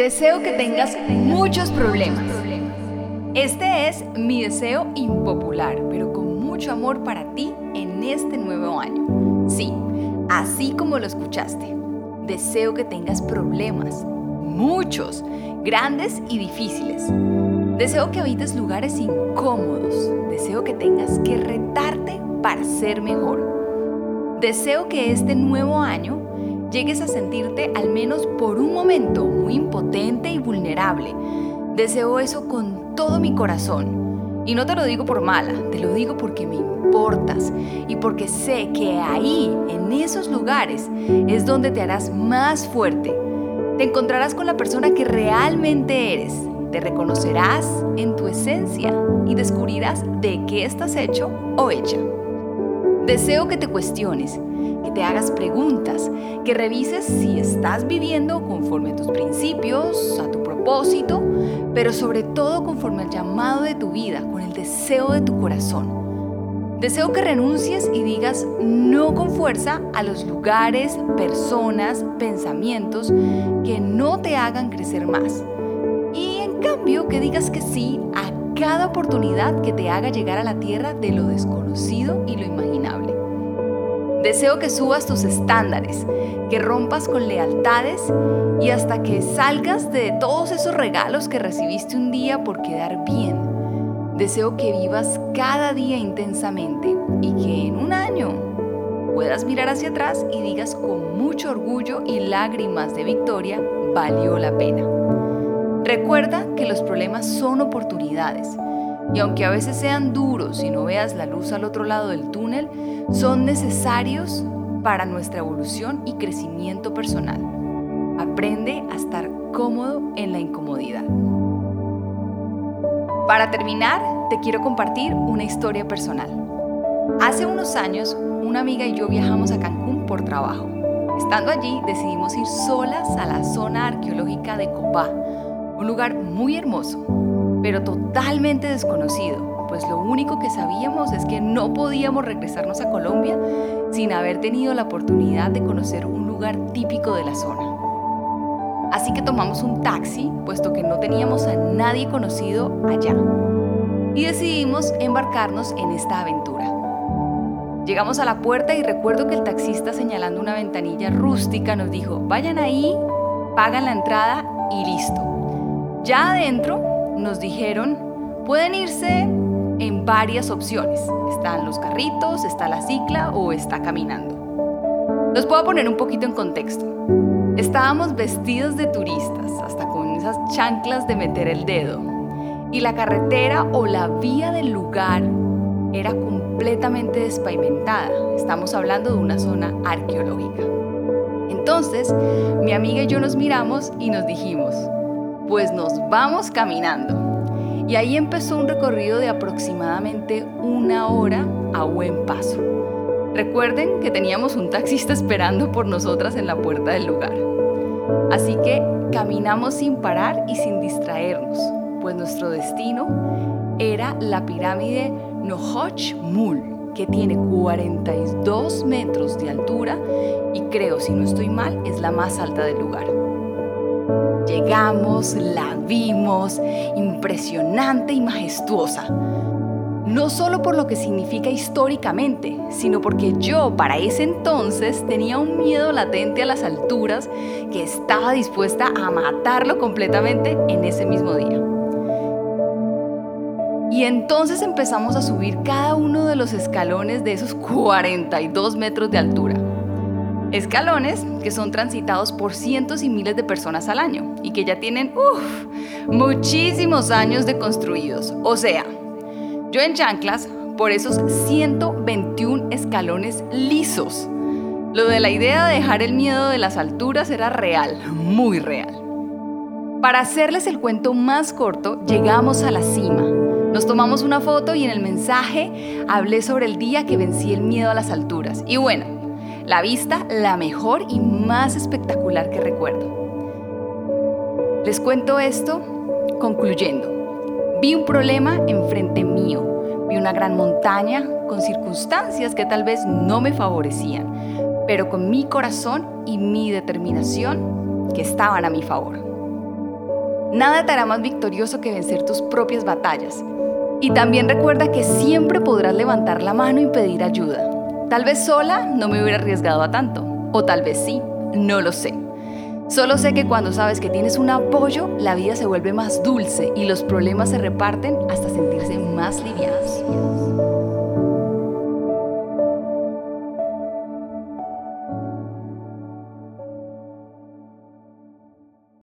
Deseo que tengas muchos problemas. Este es mi deseo impopular, pero con mucho amor para ti en este nuevo año. Sí, así como lo escuchaste. Deseo que tengas problemas, muchos, grandes y difíciles. Deseo que habites lugares incómodos. Deseo que tengas que retarte para ser mejor. Deseo que este nuevo año llegues a sentirte al menos por un momento muy impotente y vulnerable. Deseo eso con todo mi corazón. Y no te lo digo por mala, te lo digo porque me importas y porque sé que ahí, en esos lugares, es donde te harás más fuerte. Te encontrarás con la persona que realmente eres. Te reconocerás en tu esencia y descubrirás de qué estás hecho o hecha. Deseo que te cuestiones, que te hagas preguntas, que revises si estás viviendo conforme a tus principios, a tu propósito, pero sobre todo conforme al llamado de tu vida, con el deseo de tu corazón. Deseo que renuncies y digas no con fuerza a los lugares, personas, pensamientos que no te hagan crecer más. Y en cambio que digas que sí a cada oportunidad que te haga llegar a la tierra de lo desconocido y lo imaginable. Deseo que subas tus estándares, que rompas con lealtades y hasta que salgas de todos esos regalos que recibiste un día por quedar bien. Deseo que vivas cada día intensamente y que en un año puedas mirar hacia atrás y digas con mucho orgullo y lágrimas de victoria, valió la pena. Recuerda que los problemas son oportunidades y aunque a veces sean duros y no veas la luz al otro lado del túnel, son necesarios para nuestra evolución y crecimiento personal. Aprende a estar cómodo en la incomodidad. Para terminar, te quiero compartir una historia personal. Hace unos años, una amiga y yo viajamos a Cancún por trabajo. Estando allí, decidimos ir solas a la zona arqueológica de Copá, un lugar muy hermoso, pero totalmente desconocido, pues lo único que sabíamos es que no podíamos regresarnos a Colombia sin haber tenido la oportunidad de conocer un lugar típico de la zona. Así que tomamos un taxi, puesto que no teníamos a nadie conocido allá, y decidimos embarcarnos en esta aventura. Llegamos a la puerta y recuerdo que el taxista señalando una ventanilla rústica nos dijo, vayan ahí, pagan la entrada y listo. Ya adentro nos dijeron, pueden irse en varias opciones. Están los carritos, está la cicla o está caminando. Los puedo poner un poquito en contexto. Estábamos vestidos de turistas, hasta con esas chanclas de meter el dedo. Y la carretera o la vía del lugar era completamente despavimentada. Estamos hablando de una zona arqueológica. Entonces, mi amiga y yo nos miramos y nos dijimos, pues nos vamos caminando. Y ahí empezó un recorrido de aproximadamente una hora a buen paso. Recuerden que teníamos un taxista esperando por nosotras en la puerta del lugar. Así que caminamos sin parar y sin distraernos, pues nuestro destino era la pirámide Nohoch Mul, que tiene 42 metros de altura y creo, si no estoy mal, es la más alta del lugar. Llegamos, la vimos, impresionante y majestuosa. No solo por lo que significa históricamente, sino porque yo para ese entonces tenía un miedo latente a las alturas que estaba dispuesta a matarlo completamente en ese mismo día. Y entonces empezamos a subir cada uno de los escalones de esos 42 metros de altura. Escalones que son transitados por cientos y miles de personas al año y que ya tienen muchísimos años de construidos. O sea, yo en chanclas por esos 121 escalones lisos Lo de la idea de dejar el miedo de las alturas era real, muy real. Para hacerles el cuento más corto, llegamos a la cima. Nos tomamos una foto y en el mensaje hablé sobre el día que vencí el miedo a las alturas. Y bueno, la vista la mejor y más espectacular que recuerdo. Les cuento esto concluyendo. Vi un problema enfrente mío. Vi una gran montaña con circunstancias que tal vez no me favorecían pero con mi corazón y mi determinación que estaban a mi favor. Nada te hará más victorioso que vencer tus propias batallas. Y también recuerda que siempre podrás levantar la mano y pedir ayuda. Tal vez sola no me hubiera arriesgado a tanto, o tal vez sí, no lo sé. Solo sé que cuando sabes que tienes un apoyo, la vida se vuelve más dulce y los problemas se reparten hasta sentirse más livianos.